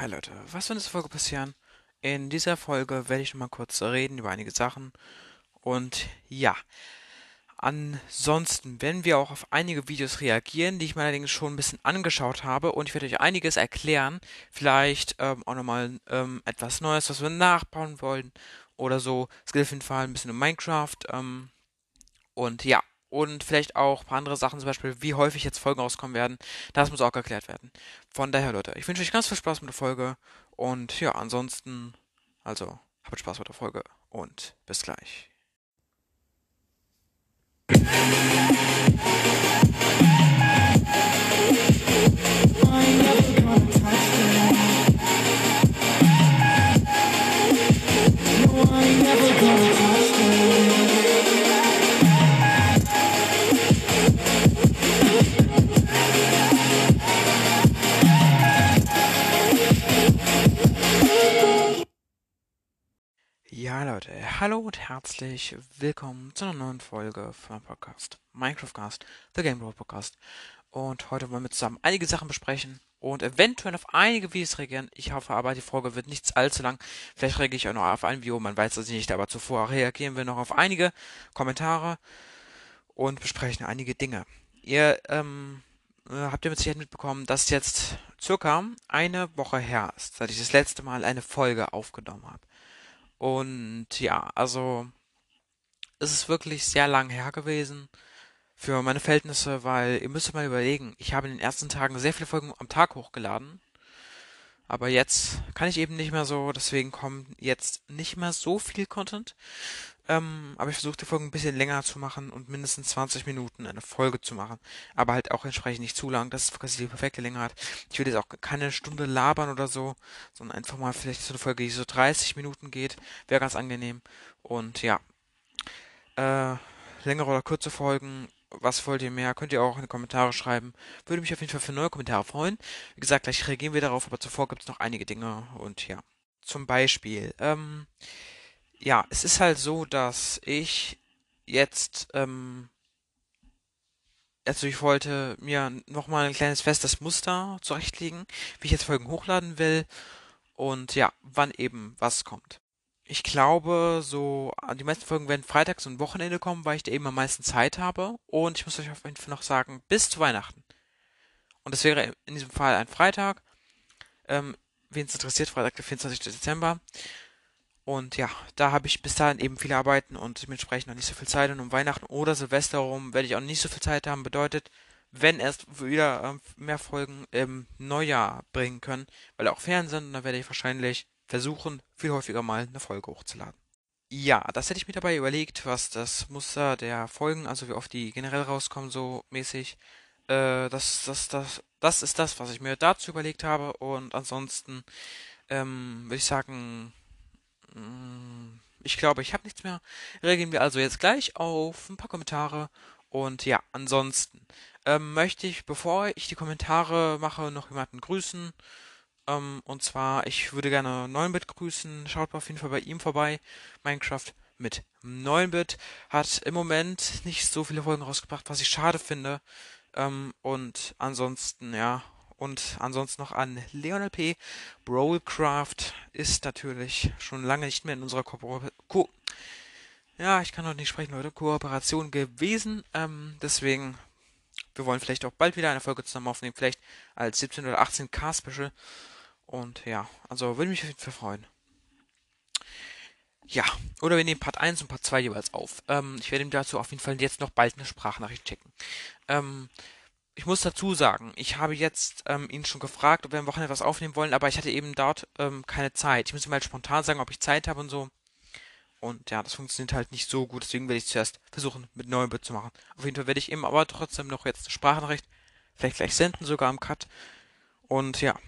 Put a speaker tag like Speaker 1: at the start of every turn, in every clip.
Speaker 1: Hi Leute, was wird in dieser Folge passieren? In dieser Folge werde ich noch mal kurz reden über einige Sachen. Und ja, ansonsten werden wir auch auf einige Videos reagieren, die ich mir allerdings schon ein bisschen angeschaut habe. Und ich werde euch einiges erklären. Vielleicht ähm, auch nochmal ähm, etwas Neues, was wir nachbauen wollen oder so. Es geht auf jeden Fall ein bisschen um Minecraft. Ähm, und ja, und vielleicht auch ein paar andere Sachen, zum Beispiel, wie häufig jetzt Folgen rauskommen werden. Das muss auch geklärt werden. Von daher, Leute, ich wünsche euch ganz viel Spaß mit der Folge. Und ja, ansonsten, also, habt Spaß mit der Folge und bis gleich. Leute, hallo und herzlich willkommen zu einer neuen Folge von meinem Podcast Minecraftcast, The Game World Podcast. Und heute wollen wir zusammen einige Sachen besprechen und eventuell auf einige Videos reagieren. Ich hoffe aber, die Folge wird nicht allzu lang. Vielleicht reagiere ich auch noch auf ein Video, man weiß es nicht, aber zuvor reagieren wir noch auf einige Kommentare und besprechen einige Dinge. Ihr ähm, äh, habt ihr mit Sicherheit mitbekommen, dass jetzt circa eine Woche her ist, seit ich das letzte Mal eine Folge aufgenommen habe. Und ja, also es ist wirklich sehr lang her gewesen für meine Verhältnisse, weil ihr müsst mal überlegen, ich habe in den ersten Tagen sehr viele Folgen am Tag hochgeladen. Aber jetzt kann ich eben nicht mehr so, deswegen kommt jetzt nicht mehr so viel Content. Ähm, aber ich versuche die Folge ein bisschen länger zu machen und mindestens 20 Minuten eine Folge zu machen. Aber halt auch entsprechend nicht zu lang, dass es quasi die perfekte Länge hat. Ich will jetzt auch keine Stunde labern oder so, sondern einfach mal vielleicht so eine Folge, die so 30 Minuten geht. Wäre ganz angenehm. Und ja. Äh, längere oder kurze Folgen was wollt ihr mehr? Könnt ihr auch in die Kommentare schreiben. Würde mich auf jeden Fall für neue Kommentare freuen. Wie gesagt, gleich reagieren wir darauf, aber zuvor gibt es noch einige Dinge und ja. Zum Beispiel, ähm, ja, es ist halt so, dass ich jetzt, ähm, also ich wollte mir nochmal ein kleines festes Muster zurechtlegen, wie ich jetzt Folgen hochladen will und ja, wann eben was kommt. Ich glaube, so die meisten Folgen werden freitags und Wochenende kommen, weil ich da eben am meisten Zeit habe. Und ich muss euch auf jeden Fall noch sagen, bis zu Weihnachten. Und das wäre in diesem Fall ein Freitag. Ähm, wen es interessiert, Freitag, der 24. Dezember. Und ja, da habe ich bis dahin eben viele Arbeiten und dementsprechend noch nicht so viel Zeit. Und um Weihnachten oder Silvester rum werde ich auch nicht so viel Zeit haben. Bedeutet, wenn erst wieder ähm, mehr Folgen im Neujahr bringen können, weil auch Fernsehen, dann werde ich wahrscheinlich versuchen, viel häufiger mal eine Folge hochzuladen. Ja, das hätte ich mir dabei überlegt, was das Muster der Folgen, also wie oft die generell rauskommen, so mäßig. Äh, das, das, das, das ist das, was ich mir dazu überlegt habe. Und ansonsten ähm, würde ich sagen, ich glaube, ich habe nichts mehr. Regeln wir also jetzt gleich auf ein paar Kommentare. Und ja, ansonsten ähm, möchte ich, bevor ich die Kommentare mache, noch jemanden grüßen. Ähm, und zwar, ich würde gerne 9-Bit grüßen. Schaut auf jeden Fall bei ihm vorbei. Minecraft mit 9-Bit hat im Moment nicht so viele Folgen rausgebracht, was ich schade finde. Ähm, und ansonsten, ja, und ansonsten noch an Leon P. Brawlcraft ist natürlich schon lange nicht mehr in unserer Kooperation. Ko ja, ich kann noch nicht sprechen, Leute. Kooperation gewesen. Ähm, deswegen, wir wollen vielleicht auch bald wieder eine Folge zusammen aufnehmen. Vielleicht als 17 oder 18 K-Special. Und ja, also würde mich auf jeden Fall freuen. Ja, oder wir nehmen Part 1 und Part 2 jeweils auf. Ähm, ich werde ihm dazu auf jeden Fall jetzt noch bald eine Sprachnachricht checken. Ähm, ich muss dazu sagen, ich habe jetzt ähm, ihn schon gefragt, ob wir am Wochenende was aufnehmen wollen, aber ich hatte eben dort ähm, keine Zeit. Ich muss ihm halt spontan sagen, ob ich Zeit habe und so. Und ja, das funktioniert halt nicht so gut, deswegen werde ich zuerst versuchen, mit Neubit zu machen. Auf jeden Fall werde ich ihm aber trotzdem noch jetzt Sprachnachricht vielleicht gleich senden, sogar am Cut. Und ja,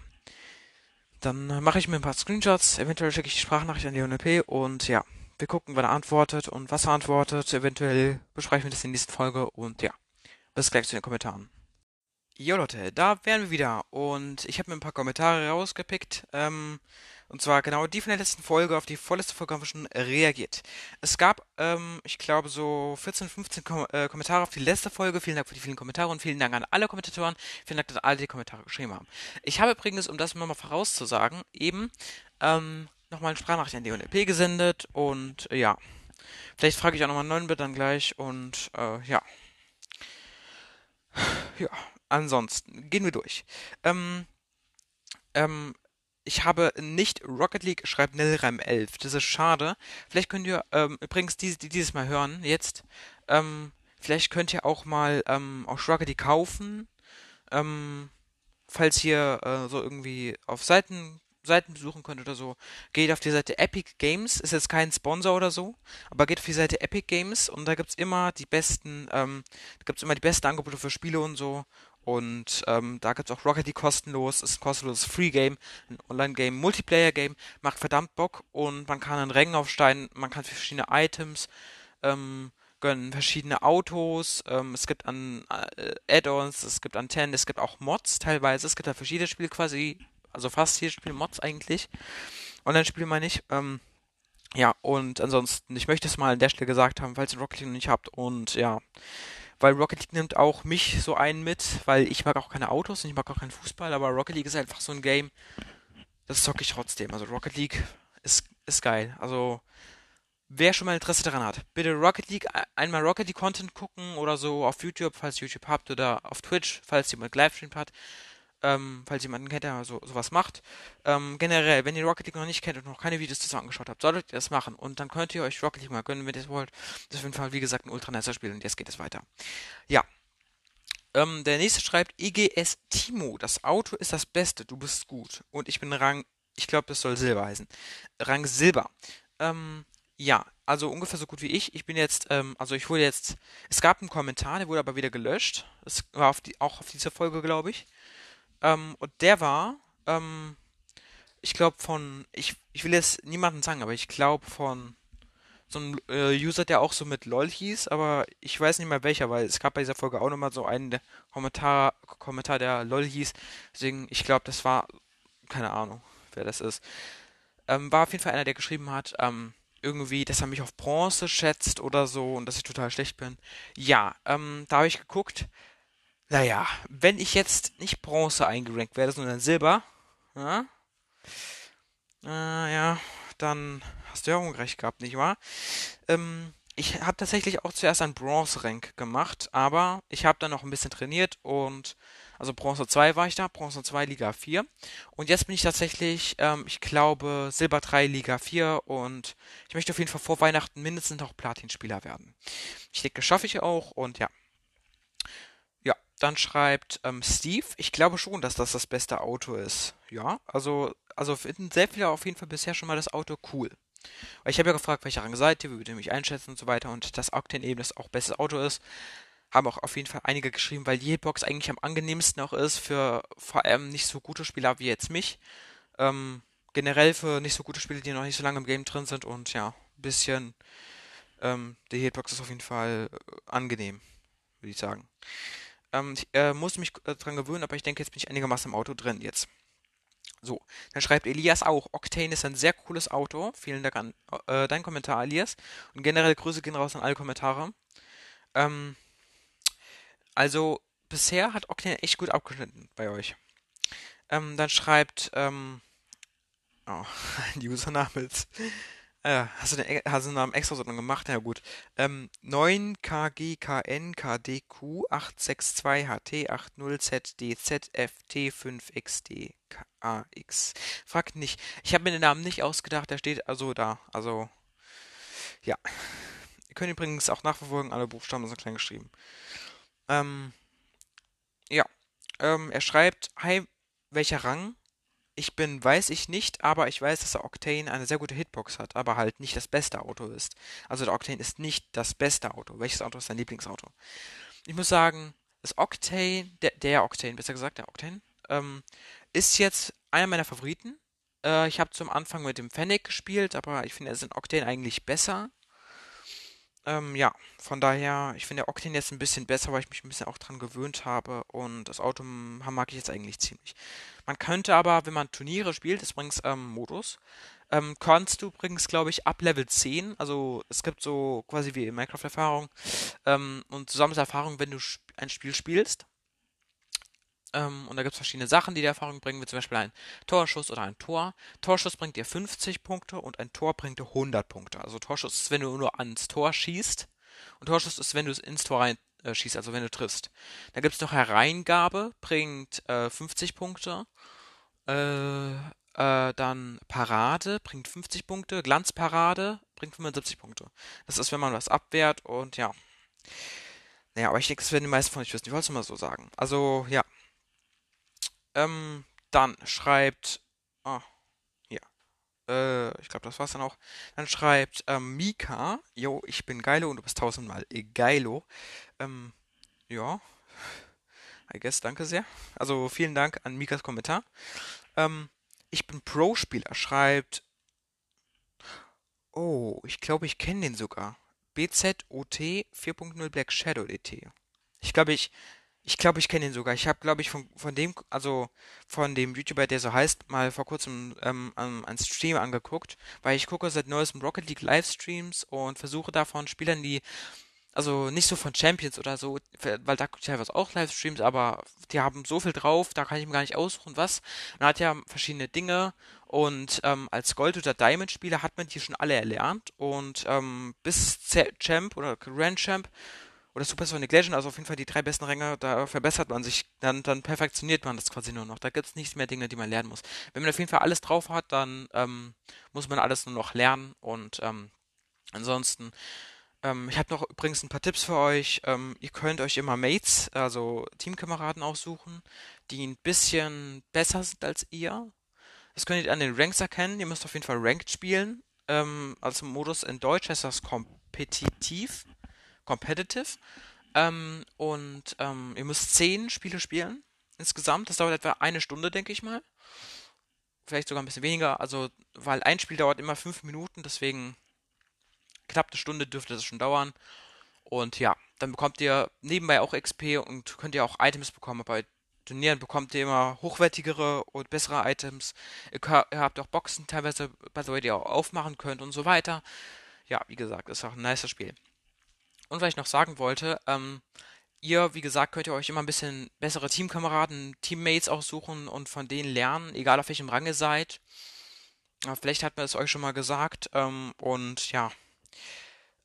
Speaker 1: dann mache ich mir ein paar Screenshots, eventuell schicke ich die Sprachnachricht an die P und ja, wir gucken, wann er antwortet und was er antwortet. Eventuell besprechen wir das in der nächsten Folge und ja, bis gleich zu den Kommentaren. Jo Leute, da wären wir wieder und ich habe mir ein paar Kommentare rausgepickt. Ähm, Und zwar genau die von der letzten Folge, auf die vorletzte Folge haben wir schon reagiert. Es gab, ähm, ich glaube, so 14, 15 Kom äh, Kommentare auf die letzte Folge. Vielen Dank für die vielen Kommentare und vielen Dank an alle Kommentatoren. Vielen Dank, dass alle die Kommentare geschrieben haben. Ich habe übrigens, um das nochmal vorauszusagen, eben ähm, nochmal eine Sprachnachricht an DNLP gesendet und äh, ja. Vielleicht frage ich auch nochmal 9 Bit dann gleich und äh, ja. Ja, ansonsten gehen wir durch. Ähm, ähm, ich habe nicht Rocket League, schreibt Nilrem11. Das ist schade. Vielleicht könnt ihr ähm, übrigens dieses, dieses Mal hören, jetzt. Ähm, vielleicht könnt ihr auch mal ähm, auch Rocket League kaufen. Ähm, falls ihr äh, so irgendwie auf Seiten Seiten besuchen könnt oder so, geht auf die Seite Epic Games. Ist jetzt kein Sponsor oder so, aber geht auf die Seite Epic Games und da gibt's immer die besten, ähm, da gibt's immer die besten Angebote für Spiele und so. Und ähm, da gibt's auch Rocket League kostenlos, ist ein kostenloses Free-Game, ein Online-Game, Multiplayer-Game, macht verdammt Bock und man kann an Rängen aufsteigen, man kann verschiedene Items ähm, gönnen, verschiedene Autos, ähm, es gibt an äh, Add-ons, es gibt Antennen, es gibt auch Mods teilweise, es gibt da verschiedene Spiele quasi. Also fast jedes Spiel Mods eigentlich. Online-Spiele meine ich. Ähm, ja, und ansonsten, ich möchte es mal an der Stelle gesagt haben, falls ihr Rocket League noch nicht habt. Und ja, weil Rocket League nimmt auch mich so einen mit, weil ich mag auch keine Autos und ich mag auch keinen Fußball, aber Rocket League ist einfach so ein Game, das zocke ich trotzdem. Also Rocket League ist, ist geil. Also, wer schon mal Interesse daran hat, bitte Rocket League, einmal Rocket League Content gucken oder so auf YouTube, falls ihr YouTube habt, oder auf Twitch, falls jemand Livestream hat ähm, falls jemanden kennt, der so, sowas macht. Ähm, generell, wenn ihr Rocket League noch nicht kennt und noch keine Videos dazu angeschaut habt, solltet ihr das machen. Und dann könnt ihr euch Rocket League mal gönnen, wenn ihr das wollt. Das ist auf jeden Fall, wie gesagt, ein ultra Spiel und jetzt geht es weiter. Ja. Ähm, der nächste schreibt, IGS Timo, das Auto ist das Beste, du bist gut. Und ich bin Rang, ich glaube, das soll Silber heißen. Rang Silber. Ähm, ja, also ungefähr so gut wie ich. Ich bin jetzt, ähm, also ich wurde jetzt, es gab einen Kommentar, der wurde aber wieder gelöscht. Es war auf die, auch auf diese Folge, glaube ich. Ähm, und der war, ähm, ich glaube von, ich, ich will jetzt niemanden sagen, aber ich glaube von so einem äh, User, der auch so mit LOL hieß, aber ich weiß nicht mehr welcher, weil es gab bei dieser Folge auch nochmal so einen Kommentar, Kommentar, der LOL hieß. Deswegen, ich glaube, das war, keine Ahnung, wer das ist. Ähm, war auf jeden Fall einer, der geschrieben hat, ähm, irgendwie, dass er mich auf Bronze schätzt oder so und dass ich total schlecht bin. Ja, ähm, da habe ich geguckt. Naja, wenn ich jetzt nicht Bronze eingerankt werde, sondern Silber, ja, äh, ja, dann hast du ja Unrecht gehabt, nicht wahr? Ähm, ich habe tatsächlich auch zuerst ein Bronze-Rank gemacht, aber ich habe dann noch ein bisschen trainiert und also Bronze 2 war ich da, Bronze 2 Liga 4 und jetzt bin ich tatsächlich, ähm, ich glaube, Silber 3 Liga 4 und ich möchte auf jeden Fall vor Weihnachten mindestens noch Platin-Spieler werden. Ich denke, schaffe ich auch und ja, dann schreibt ähm, Steve, ich glaube schon, dass das das beste Auto ist. Ja, also, also finden sehr viele auf jeden Fall bisher schon mal das Auto cool. Weil ich habe ja gefragt, welche Rang seid ihr, wie würdet ihr mich einschätzen und so weiter und dass Octane eben das auch beste Auto ist. Haben auch auf jeden Fall einige geschrieben, weil die Hitbox eigentlich am angenehmsten auch ist für vor allem nicht so gute Spieler wie jetzt mich. Ähm, generell für nicht so gute Spieler, die noch nicht so lange im Game drin sind und ja, ein bisschen ähm, die Hitbox ist auf jeden Fall äh, angenehm, würde ich sagen. Ähm, ich äh, musste mich äh, dran gewöhnen, aber ich denke, jetzt bin ich einigermaßen im Auto drin jetzt. So, dann schreibt Elias auch, Octane ist ein sehr cooles Auto. Vielen Dank an äh, deinen Kommentar, Elias. Und generell Grüße gehen raus an alle Kommentare. Ähm, also, bisher hat Octane echt gut abgeschnitten bei euch. Ähm, dann schreibt, ähm, oh, ein Username ist äh, hast du den, hast du Namen extra so gemacht? Ja gut. Ähm, 9KGKNKDQ8620HT80ZDZFT5XDKAX. Fragt nicht. Ich habe mir den Namen nicht ausgedacht, der steht also da. Also, ja. Ihr könnt übrigens auch nachverfolgen, alle Buchstaben sind klein geschrieben. Ähm, ja. Ähm, er schreibt, hi, welcher Rang? Ich bin, weiß ich nicht, aber ich weiß, dass der Octane eine sehr gute Hitbox hat, aber halt nicht das beste Auto ist. Also der Octane ist nicht das beste Auto. Welches Auto ist dein Lieblingsauto? Ich muss sagen, das Octane, der, der Octane, besser gesagt, der Octane, ähm, ist jetzt einer meiner Favoriten. Äh, ich habe zum Anfang mit dem Fennec gespielt, aber ich finde den Octane eigentlich besser. Ähm, ja, von daher, ich finde Octane jetzt ein bisschen besser, weil ich mich ein bisschen auch dran gewöhnt habe und das Auto m- mag ich jetzt eigentlich ziemlich. Man könnte aber, wenn man Turniere spielt, ist übrigens ähm, Modus, ähm, kannst du übrigens, glaube ich, ab Level 10, also es gibt so quasi wie in Minecraft-Erfahrung ähm, und du sammelst Erfahrung, wenn du ein Spiel spielst. Ähm, und da gibt es verschiedene Sachen, die dir Erfahrung bringen, wie zum Beispiel ein Torschuss oder ein Tor. Torschuss bringt dir 50 Punkte und ein Tor bringt dir 100 Punkte. Also Torschuss ist, wenn du nur ans Tor schießt und Torschuss ist, wenn du es ins Tor rein äh, schießt, also wenn du triffst. Da gibt es noch Hereingabe, bringt äh, 50 Punkte. Äh, äh, dann Parade bringt 50 Punkte. Glanzparade bringt 75 Punkte. Das ist, wenn man was abwehrt und ja. Naja, aber ich denke, das werden die meisten von euch wissen. Ich wollte es mal so sagen. Also, ja. Ähm, dann schreibt. Ah, hier. Äh, ich glaube, das war's dann auch. Dann schreibt ähm, Mika, yo, ich bin Geilo und du bist tausendmal Geilo. Ähm, ja, I guess, danke sehr. Also vielen Dank an Mikas Kommentar. Ähm, ich bin Pro-Spieler, schreibt. Oh, ich glaube, ich kenne den sogar. BZOT 4.0 Black Shadow DT. Ich glaube, ich, ich glaube, ich kenne ihn sogar. Ich habe, glaube ich, von, von dem, also von dem YouTuber, der so heißt, mal vor kurzem ähm, ähm, einen Stream angeguckt, weil ich gucke seit neuestem Rocket League Livestreams und versuche davon Spielern, die also nicht so von Champions oder so, weil da gucke ich teilweise auch Livestreams, aber die haben so viel drauf, da kann ich mir gar nicht aussuchen, was. Man hat ja verschiedene Dinge und ähm, als Gold- oder Diamond-Spieler hat man die schon alle erlernt und ähm, bis Z Champ oder Grand Champ oder Supersonic Legend, also auf jeden Fall die drei besten Ränge, da verbessert man sich, dann, dann perfektioniert man das quasi nur noch. Da gibt es nichts mehr Dinge, die man lernen muss. Wenn man auf jeden Fall alles drauf hat, dann ähm, muss man alles nur noch lernen und ähm, ansonsten ähm, ich habe noch übrigens ein paar Tipps für euch. Ähm, ihr könnt euch immer Mates, also Teamkameraden aussuchen, die ein bisschen besser sind als ihr. Das könnt ihr an den Ranks erkennen. Ihr müsst auf jeden Fall Ranked spielen. Ähm, also im Modus in Deutsch heißt das kompetitiv, competitive. Ähm, und ähm, ihr müsst zehn Spiele spielen insgesamt. Das dauert etwa eine Stunde, denke ich mal. Vielleicht sogar ein bisschen weniger. Also, weil ein Spiel dauert immer fünf Minuten, deswegen knapp eine Stunde dürfte das schon dauern. Und ja, dann bekommt ihr nebenbei auch XP und könnt ihr auch Items bekommen. Bei Turnieren bekommt ihr immer hochwertigere und bessere Items. Ihr, habt auch Boxen teilweise, bei die ihr auch aufmachen könnt und so weiter. Ja, wie gesagt, ist auch ein nicer Spiel. Und was ich noch sagen wollte, ähm, ihr, wie gesagt, könnt ihr euch immer ein bisschen bessere Teamkameraden, Teammates aussuchen und von denen lernen, egal auf welchem Rang ihr seid. Ja, vielleicht hat man es euch schon mal gesagt. Ähm, und ja,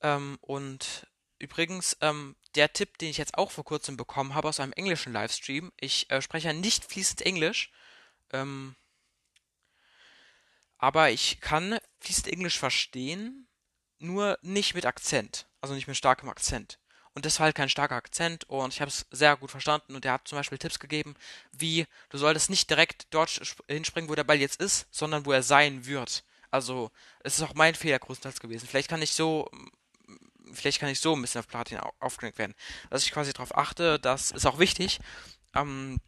Speaker 1: ähm, und übrigens, ähm, der Tipp, den ich jetzt auch vor kurzem bekommen habe aus einem englischen Livestream, ich äh, spreche ja nicht fließend Englisch, ähm, aber ich kann fließend Englisch verstehen, nur nicht mit Akzent, also nicht mit starkem Akzent. Und das war halt kein starker Akzent und ich habe es sehr gut verstanden und er hat zum Beispiel Tipps gegeben, wie du solltest nicht direkt dort sp- hinspringen, wo der Ball jetzt ist, sondern wo er sein wird. Also, es ist auch mein Fehler größtenteils gewesen. Vielleicht kann ich so vielleicht kann ich so ein bisschen auf Platin au- aufgelenkt werden. Dass ich quasi darauf achte, das ist auch wichtig, ähm,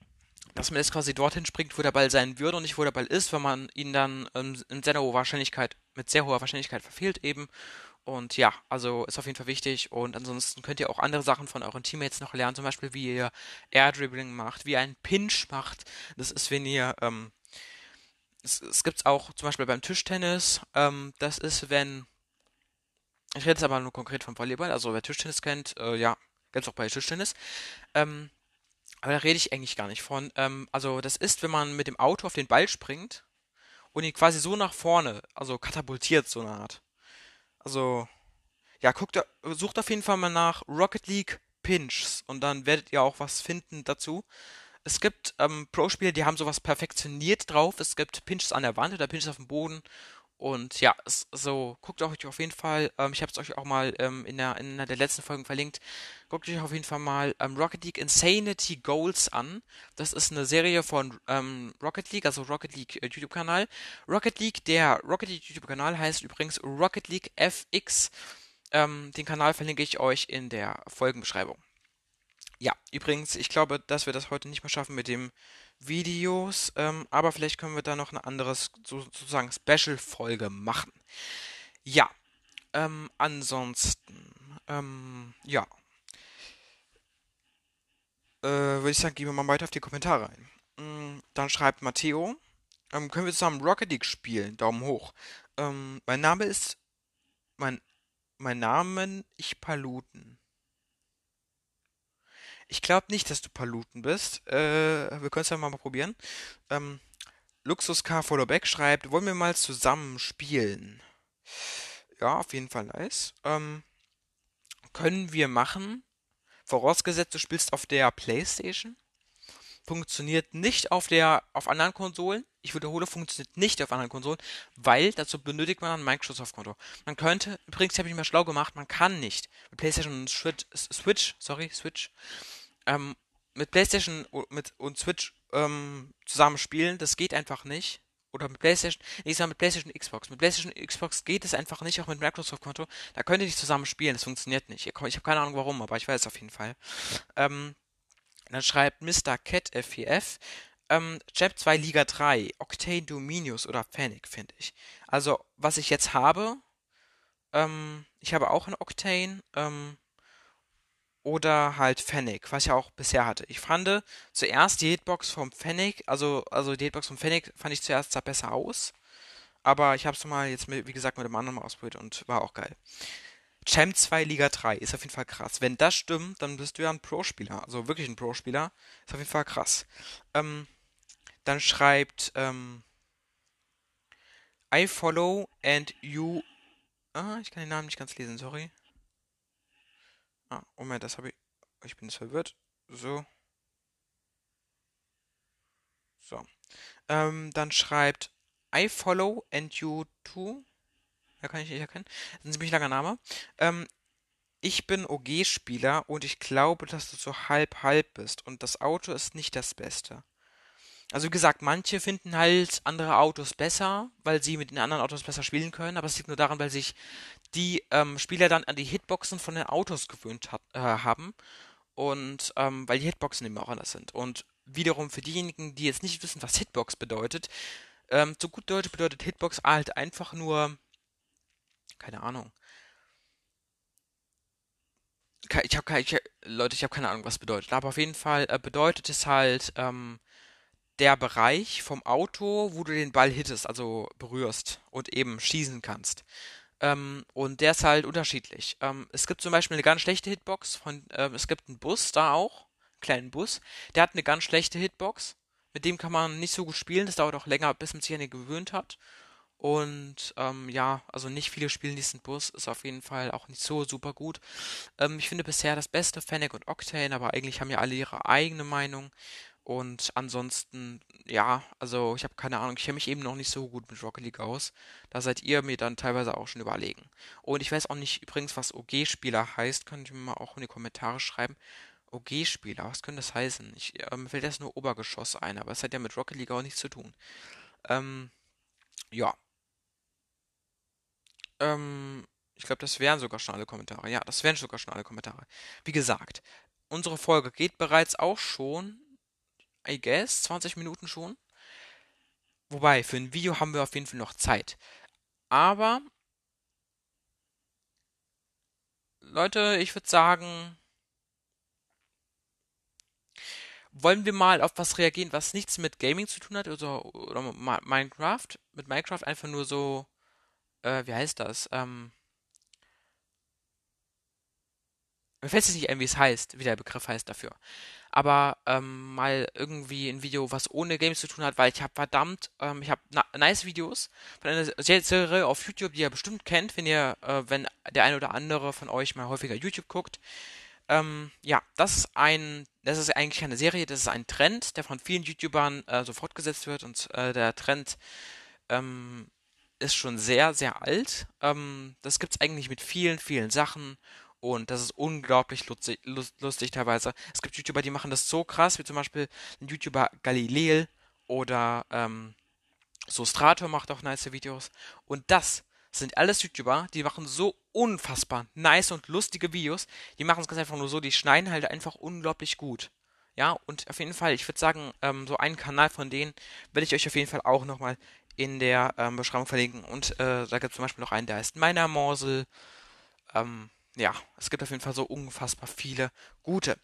Speaker 1: dass man jetzt quasi dorthin springt, wo der Ball sein würde und nicht wo der Ball ist, wenn man ihn dann ähm, in sehr hoher Wahrscheinlichkeit, mit sehr hoher Wahrscheinlichkeit verfehlt eben. Und ja, also ist auf jeden Fall wichtig. Und ansonsten könnt ihr auch andere Sachen von euren Teammates noch lernen, zum Beispiel wie ihr Airdribbling macht, wie ihr einen Pinch macht. Das ist, wenn ihr, ähm, es, es gibt auch zum Beispiel beim Tischtennis, ähm, das ist, wenn ich rede jetzt aber nur konkret vom Volleyball. Also wer Tischtennis kennt, äh, ja, gibt's auch bei Tischtennis. Ähm, aber da rede ich eigentlich gar nicht von. Ähm, also das ist, wenn man mit dem Auto auf den Ball springt und ihn quasi so nach vorne, also katapultiert, so eine Art. Also, ja, guckt, sucht auf jeden Fall mal nach Rocket League Pinches und dann werdet ihr auch was finden dazu. Es gibt ähm, Pro-Spieler, die haben sowas perfektioniert drauf. Es gibt Pinches an der Wand oder Pinches auf dem Boden und ja, so guckt euch auf jeden Fall, ähm, ich habe es euch auch mal ähm, in der in einer der letzten Folgen verlinkt. Guckt euch auf jeden Fall mal ähm, Rocket League Insanity Goals an. Das ist eine Serie von ähm, Rocket League, also Rocket League äh, YouTube-Kanal. Rocket League, der Rocket League YouTube-Kanal heißt übrigens Rocket League FX. Ähm, den Kanal verlinke ich euch in der Folgenbeschreibung. Ja, übrigens, ich glaube, dass wir das heute nicht mehr schaffen mit dem Videos, ähm, aber vielleicht können wir da noch eine andere so, sozusagen Special-Folge machen. Ja, ähm, ansonsten, Ähm, ja. Äh, würde ich sagen, gehen wir mal weiter auf die Kommentare ein. Mm, Dann schreibt Matteo, ähm, können wir zusammen Rocket League spielen? Daumen hoch. Ähm, mein Name ist, mein, mein Namen, ich Paluten. Ich glaube nicht, dass du Paluten bist. Äh, wir können es ja mal probieren. Ähm, Luxus Car Followback schreibt, wollen wir mal zusammen spielen? Ja, auf jeden Fall nice. Ähm, können wir machen. Vorausgesetzt, du spielst auf der PlayStation. Funktioniert nicht auf der, auf anderen Konsolen. Ich wiederhole, funktioniert nicht auf anderen Konsolen, weil dazu benötigt man ein Microsoft-Konto. Man könnte, übrigens habe ich mir schlau gemacht, man kann nicht mit PlayStation und Switch, Switch sorry, Switch, ähm, mit PlayStation mit, und Switch ähm, zusammen spielen. Das geht einfach nicht. Oder mit PlayStation, ich sage mit PlayStation Xbox. Mit PlayStation Xbox geht es einfach nicht, auch mit Microsoft-Konto. Da könnt ihr nicht zusammen spielen, das funktioniert nicht. Ich habe keine Ahnung warum, aber ich weiß es auf jeden Fall. Ähm, dann schreibt Mr. Cat F4F, ähm, Chap 2 Liga 3, Octane Dominius oder Fennec, finde ich. Also, was ich jetzt habe, ähm, ich habe auch ein Octane, ähm, oder halt Fennec, was ich auch bisher hatte. Ich fand zuerst die Hitbox vom Fennec, also, also die Hitbox vom Fennec fand ich zuerst sah besser aus. Aber ich habe es mal jetzt, mit, wie gesagt, mit dem anderen mal ausprobiert und war auch geil. Champ 2 Liga 3 ist auf jeden Fall krass. Wenn das stimmt, dann bist du ja ein Pro-Spieler. Also wirklich ein Pro-Spieler. Ist auf jeden Fall krass. Ähm, dann schreibt ähm, I follow and you. Ah, ich kann den Namen nicht ganz lesen, sorry. Ah, Moment, das habe ich. Ich bin jetzt verwirrt. So. So. Ähm, dann schreibt I follow and you too. Ja, kann ich nicht erkennen. Das ist ein ziemlich langer Name. Ähm, ich bin OG-Spieler und ich glaube, dass du so halb-halb bist und das Auto ist nicht das Beste. Also wie gesagt, manche finden halt andere Autos besser, weil sie mit den anderen Autos besser spielen können, aber es liegt nur daran, weil sich die ähm, Spieler dann an die Hitboxen von den Autos gewöhnt hat, äh, haben und ähm, weil die Hitboxen eben auch anders sind. Und wiederum für diejenigen, die jetzt nicht wissen, was Hitbox bedeutet, ähm, zu gut Deutsch bedeutet Hitbox halt einfach nur, keine Ahnung. Ich habe keine, ich, Leute, ich habe keine Ahnung, was bedeutet, aber auf jeden Fall äh, bedeutet es halt, ähm, der Bereich vom Auto, wo du den Ball hittest, also berührst und eben schießen kannst. Ähm, und der ist halt unterschiedlich. Ähm, es gibt zum Beispiel eine ganz schlechte Hitbox von, ähm, es gibt einen Bus da auch, einen kleinen Bus, der hat eine ganz schlechte Hitbox. Mit dem kann man nicht so gut spielen, das dauert auch länger, bis man sich an den gewöhnt hat. Und ähm, ja, also nicht viele spielen diesen Bus, ist auf jeden Fall auch nicht so super gut. Ähm, ich finde bisher das beste Fennec und Octane, aber eigentlich haben ja alle ihre eigene Meinung. Und ansonsten, ja, also ich habe keine Ahnung, ich kenne mich eben noch nicht so gut mit Rocket League aus. Da seid ihr mir dann teilweise auch schon überlegen. Und ich weiß auch nicht übrigens, was OG-Spieler heißt. Könnt ihr mir mal auch in die Kommentare schreiben. OG-Spieler, was könnte das heißen? Ich, äh, mir fällt jetzt nur Obergeschoss ein, aber es hat ja mit Rocket League auch nichts zu tun. Ähm, ja. Ähm, ich glaube, das wären sogar schon alle Kommentare. Ja, das wären sogar schon alle Kommentare. Wie gesagt, unsere Folge geht bereits auch schon I guess, 20 Minuten schon. Wobei, für ein Video haben wir auf jeden Fall noch Zeit. Aber, Leute, ich würde sagen, wollen wir mal auf was reagieren, was nichts mit Gaming zu tun hat, oder, oder Minecraft? Mit Minecraft einfach nur so, äh, wie heißt das? Ähm, mir fällt es nicht ein, wie es heißt, wie der Begriff heißt dafür aber ähm, mal irgendwie ein Video, was ohne Games zu tun hat, weil ich habe verdammt, ähm, ich habe nice Videos von einer Serie auf YouTube, die ihr bestimmt kennt, wenn ihr, äh, wenn der eine oder andere von euch mal häufiger YouTube guckt. Ähm, ja, das ist ein, das ist eigentlich keine Serie, das ist ein Trend, der von vielen YouTubern äh, so fortgesetzt wird und äh, der Trend ähm, ist schon sehr, sehr alt. Ähm, das gibt's eigentlich mit vielen, vielen Sachen und das ist unglaublich lustig, lustig teilweise. Es gibt YouTuber, die machen das so krass, wie zum Beispiel ein YouTuber Galileo oder ähm, so Strator macht auch nice Videos. Und das sind alles YouTuber, die machen so unfassbar nice und lustige Videos. Die machen es ganz einfach nur so, die schneiden halt einfach unglaublich gut. Ja, und auf jeden Fall, ich würde sagen, ähm, so einen Kanal von denen werde ich euch auf jeden Fall auch nochmal in der ähm, Beschreibung verlinken. Und äh, da gibt es zum Beispiel noch einen, der heißt Meiner Morsel. Ähm,
Speaker 2: ja, es gibt auf jeden Fall so unfassbar viele gute.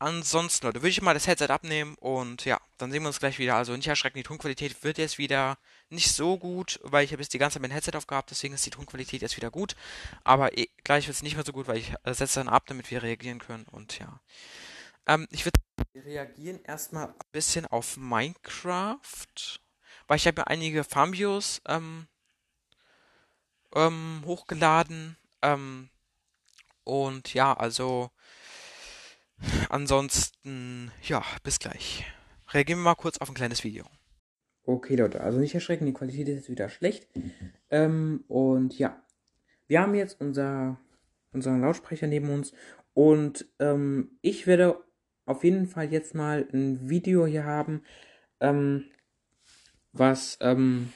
Speaker 2: Ansonsten, Leute, würde ich mal das Headset abnehmen und ja, dann sehen wir uns gleich wieder. Also nicht erschrecken, die Tonqualität wird jetzt wieder nicht so gut, weil ich habe jetzt die ganze Zeit mein Headset aufgehabt, deswegen ist die Tonqualität jetzt wieder gut. Aber eh, gleich wird es nicht mehr so gut, weil ich äh, setze dann ab, damit wir reagieren können und ja. Ähm, ich würde reagieren erstmal ein bisschen auf Minecraft, weil ich habe ja einige Farmvideos ähm, ähm, hochgeladen. Ähm, und ja, also ansonsten, ja, bis gleich. Reagieren wir mal kurz auf ein kleines Video.
Speaker 1: Okay, Leute, also nicht erschrecken, die Qualität ist jetzt wieder schlecht. Ähm, und ja, wir haben jetzt unser, unseren Lautsprecher neben uns und ähm, ich werde auf jeden Fall jetzt mal ein Video hier haben, ähm, was ähm,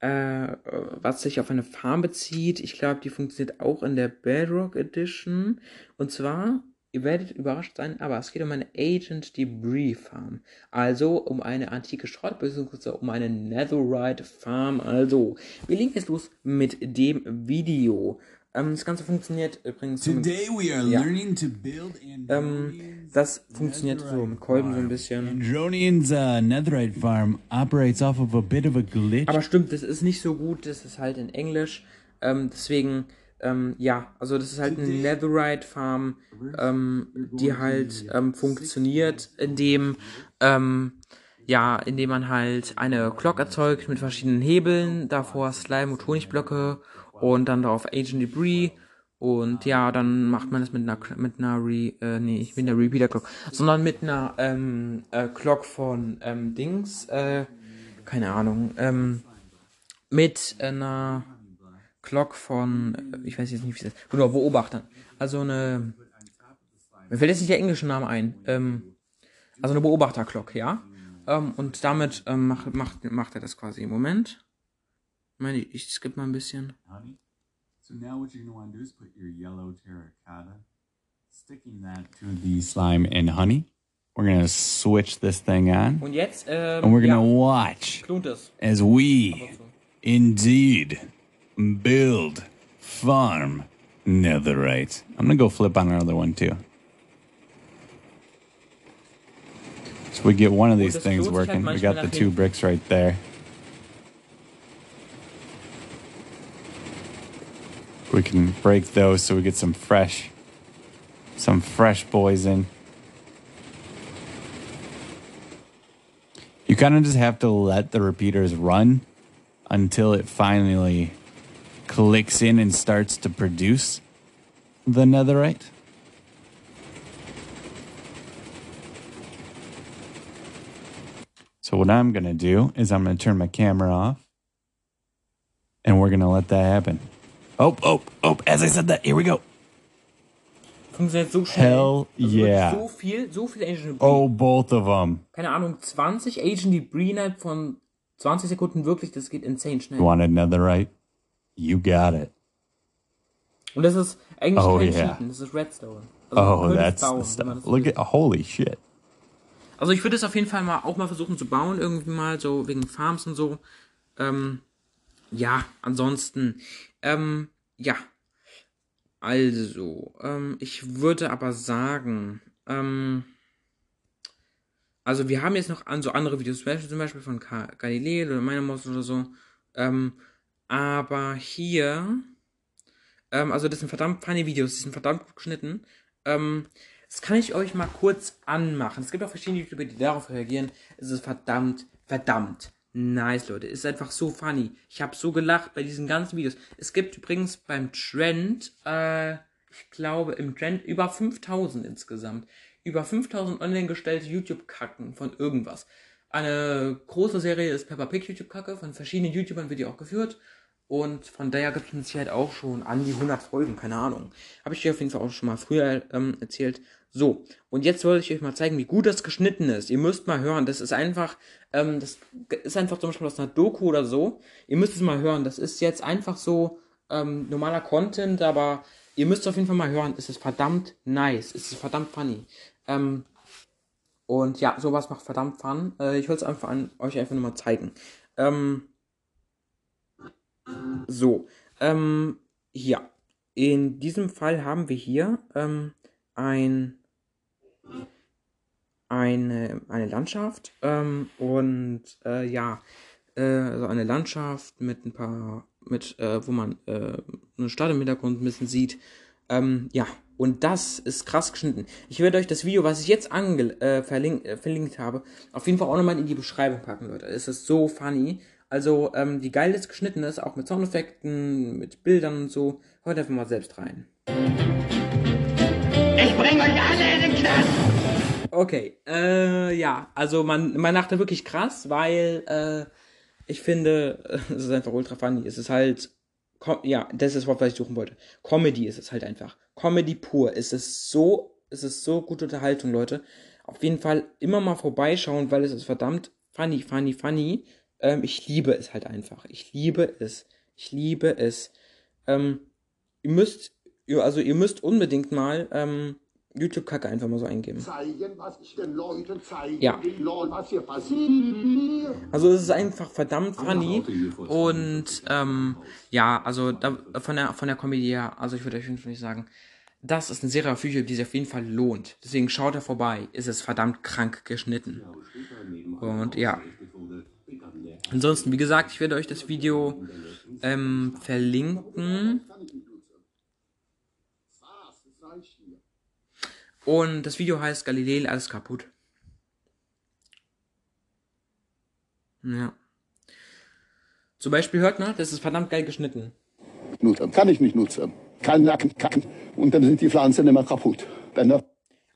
Speaker 1: äh, was sich auf eine Farm bezieht. Ich glaube, die funktioniert auch in der Bedrock Edition. Und zwar, ihr werdet überrascht sein, aber es geht um eine Agent Debris Farm. Also um eine antike Schrott, um eine Netherite Farm. Also, wir legen jetzt los mit dem Video. Ähm, das Ganze funktioniert übrigens. Today we are ja. learning to build ähm, das funktioniert so mit Kolben so ein bisschen. Andronian's uh, Netherite farm operates off of a bit of a glitch. Aber stimmt, das ist nicht so gut, das ist halt in Englisch. Ähm, deswegen, ähm, ja, also das ist halt eine Netherite Farm, ähm, die halt ähm, funktioniert, indem, ja, indem man halt eine Glock erzeugt mit verschiedenen Hebeln, davor Slime und Honigblöcke und dann darauf Agent Debris und ja, dann macht man das mit einer mit einer Re, äh, nee, ich bin der Repeater Clock, sondern mit einer ähm, äh, Clock von ähm, Dings, äh, keine Ahnung, ähm, mit einer Clock von, äh, ich weiß jetzt nicht, wie es ist, genau, Beobachtern. Also eine, mir fällt jetzt nicht der englische Name ein, ähm, also eine Beobachterclock, ja. Ähm, und damit ähm, macht, macht, macht er das quasi im Moment. Ich meine, ich skippe mal ein bisschen. So now what you're going to want to do is put your yellow terracotta, sticking that to the slime and honey. We're going to switch this thing on. Und jetzt, ähm, and we're going to ja. watch as we indeed build, farm netherite. I'm going to go flip on another one too. So we get one of these things working. We got the two bricks right there. We can break those so we get some fresh some fresh boys in. You kind of just have to let the repeaters run until it finally clicks in and starts to produce the netherite. So what I'm going to do is I'm going to turn my camera off and we're going to let that happen. Oh, oh, oh, as I said that, here we go. Funktioniert so schnell. Hell also yeah. So viel, so viel Agent Debris. Oh, both of them. Keine Ahnung, 20 Agent Debris innerhalb von 20 Sekunden wirklich, das geht insane schnell.
Speaker 3: You want another right? You got it.
Speaker 1: Und das ist eigentlich oh, kein yeah. Cheaten, das ist Redstone. Also
Speaker 3: oh, that's bauen, the stuff. Look at, holy shit.
Speaker 1: Also ich würde es auf jeden Fall mal auch mal versuchen zu bauen, irgendwie mal, so wegen Farms und so. Ähm, ja, ansonsten, ähm, ja. Also, ähm, ich würde aber sagen, ähm, also wir haben jetzt noch an so andere Videos, zum Beispiel von Galileo oder meiner Maus oder so, ähm, aber hier, ähm, also das sind verdammt feine Videos, die sind verdammt gut geschnitten, ähm, das kann ich euch mal kurz anmachen. Es gibt auch verschiedene YouTuber, die darauf reagieren. Es ist verdammt, verdammt nice, Leute. Ist einfach so funny. Ich habe so gelacht bei diesen ganzen Videos. Es gibt übrigens beim Trend, äh, ich glaube im Trend über 5000 insgesamt. Über 5000 online gestellte YouTube-Kacken von irgendwas. Eine große Serie ist Peppa Pig YouTube-Kacke. Von verschiedenen YouTubern wird die auch geführt. Und von daher gibt es halt auch schon an die 100 Folgen, keine Ahnung. Habe ich dir auf jeden Fall auch schon mal früher ähm, erzählt. So, und jetzt wollte ich euch mal zeigen, wie gut das geschnitten ist. Ihr müsst mal hören, das ist einfach, ähm, das ist einfach zum Beispiel aus einer Doku oder so. Ihr müsst es mal hören, das ist jetzt einfach so ähm, normaler Content, aber ihr müsst auf jeden Fall mal hören, es ist verdammt nice, es ist verdammt funny. Ähm, und ja, sowas macht verdammt Fun. Äh, ich wollte es einfach an euch einfach nur mal zeigen. Ähm, so, ähm, ja
Speaker 3: in diesem Fall haben wir hier ähm, ein, eine, eine Landschaft ähm, und äh, ja, äh, also eine Landschaft mit ein paar, mit, äh, wo man äh, eine Stadt im Hintergrund ein bisschen sieht. Ähm, ja, und das ist krass geschnitten. Ich werde euch das Video, was ich jetzt ange äh, verlink äh, verlinkt habe, auf jeden Fall auch nochmal in die Beschreibung packen, Leute. Es ist so funny. Also, ähm, wie geil das geschnitten ist, auch mit Soundeffekten, mit Bildern und so. Hört einfach mal selbst rein. Euch alle in den Knast! Okay, äh, ja, also man, man dachte wirklich krass, weil, äh, ich finde, es ist einfach ultra funny. Es ist halt, ja, das ist das Wort, was ich suchen wollte. Comedy ist es halt einfach. Comedy pur. Es ist so, es ist so gute Unterhaltung, Leute. Auf jeden Fall immer mal vorbeischauen, weil es ist verdammt funny, funny, funny. Ähm, ich liebe es halt einfach. Ich liebe es. Ich liebe es. Ähm, ihr müsst, also ihr müsst unbedingt mal ähm, YouTube-Kacke einfach mal so eingeben. Zeigen, was ich den Leuten zeige, ja. Leuten, was hier passiert. Also es ist einfach verdammt funny und ähm, ja, also da, von der von der Comedy her, also ich würde euch nicht sagen, das ist eine Serie auf YouTube, die sich auf jeden Fall lohnt. Deswegen schaut da vorbei. Ist es verdammt krank geschnitten. Und ja. Ansonsten, wie gesagt, ich werde euch das Video ähm, verlinken. Und das Video heißt Galilei, alles kaputt. Ja. Zum Beispiel hört man, das ist verdammt geil geschnitten.
Speaker 4: Nutzen. Kann ich nicht nutzen. Kann Nacken kacken. Und dann sind die Pflanzen immer kaputt. Dann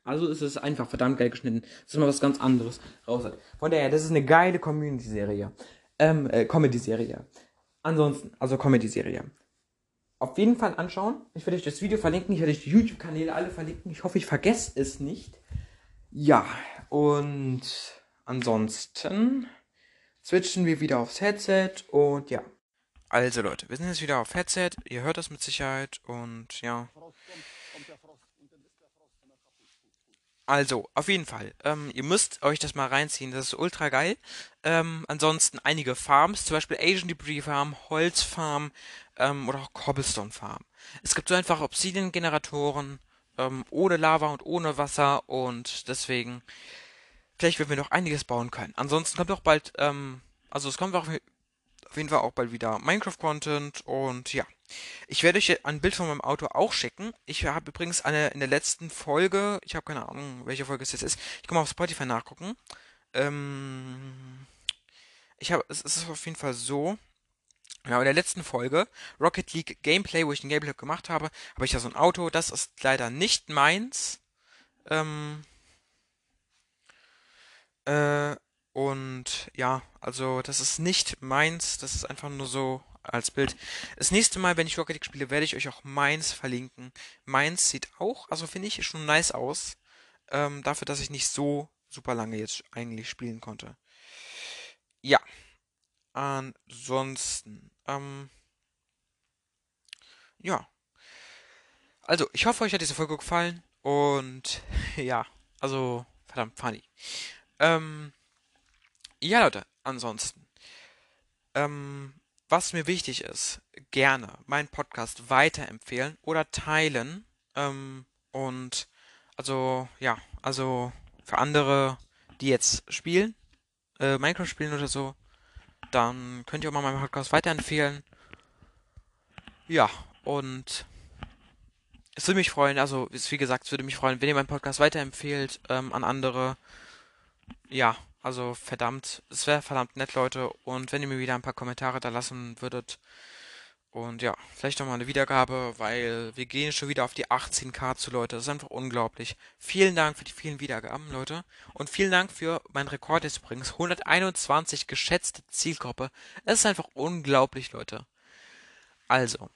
Speaker 3: also ist es einfach verdammt geil geschnitten. Das ist mal was ganz anderes raus hat. Von daher, das ist eine geile Community-Serie. Ähm, äh, Comedy-Serie. Ansonsten, also Comedy-Serie auf jeden Fall anschauen. Ich werde euch das Video verlinken. Ich werde euch die YouTube-Kanäle alle verlinken. Ich hoffe, ich vergesse es nicht. Ja, und ansonsten switchen wir wieder aufs Headset und ja.
Speaker 1: Also Leute, wir sind jetzt wieder auf Headset. Ihr hört das mit Sicherheit und ja. Also, auf jeden Fall. Ähm, ihr müsst euch das mal reinziehen. Das ist ultra geil. Ähm, ansonsten einige Farms, zum Beispiel Asian Debris Farm, Holz Farm ähm, oder auch Cobblestone Farm. Es gibt so einfach Obsidian-Generatoren ähm, ohne Lava und ohne Wasser und deswegen vielleicht werden wir noch einiges bauen können. Ansonsten kommt auch bald, ähm, also es kommt auch auf jeden Fall auch bald wieder Minecraft-Content und ja. Ich werde euch ein Bild von meinem Auto auch schicken. Ich habe übrigens eine in der letzten Folge, ich habe keine Ahnung, welche Folge es jetzt ist. Ich kann mal auf Spotify nachgucken. Ähm, ich habe, es ist auf jeden Fall so. Ja, in der letzten Folge, Rocket League Gameplay, wo ich ein Gameplay gemacht habe, habe ich ja so ein Auto, das ist leider nicht meins. Ähm, äh, und ja, also das ist nicht meins, das ist einfach nur so als Bild. Das nächste Mal, wenn ich Rocket League spiele, werde ich euch auch meins verlinken. Meins sieht auch, also finde ich, schon nice aus. Ähm, dafür, dass ich nicht so super lange jetzt eigentlich spielen konnte. Ja. Ansonsten, ähm, ja. Also, ich hoffe, euch hat diese Folge gefallen und ja, also verdammt funny. Ähm, ja, Leute, ansonsten. Ähm, was mir wichtig ist, gerne meinen Podcast weiterempfehlen oder teilen. Ähm, und also, ja, also für andere, die jetzt spielen, äh, Minecraft spielen oder so, dann könnt ihr auch mal meinen Podcast weiterempfehlen. Ja, und es würde mich freuen, also wie gesagt, es würde mich freuen, wenn ihr meinen Podcast weiterempfehlt ähm, an andere. Ja, also verdammt, es wäre verdammt nett, Leute. Und wenn ihr mir wieder ein paar Kommentare da lassen würdet. Und ja, vielleicht nochmal eine Wiedergabe, weil wir gehen schon wieder auf die 18k zu, Leute. Das ist einfach unglaublich. Vielen Dank für die vielen Wiedergaben, Leute. Und vielen Dank für mein Rekord jetzt übrigens. 121 geschätzte Zielgruppe. Es ist einfach unglaublich, Leute. Also,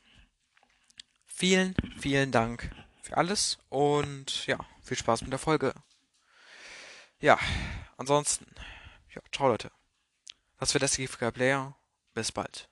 Speaker 1: vielen, vielen Dank für alles und ja, viel Spaß mit der Folge. Ja, ansonsten, ja, ciao Leute. Das wird das Player. Bis bald.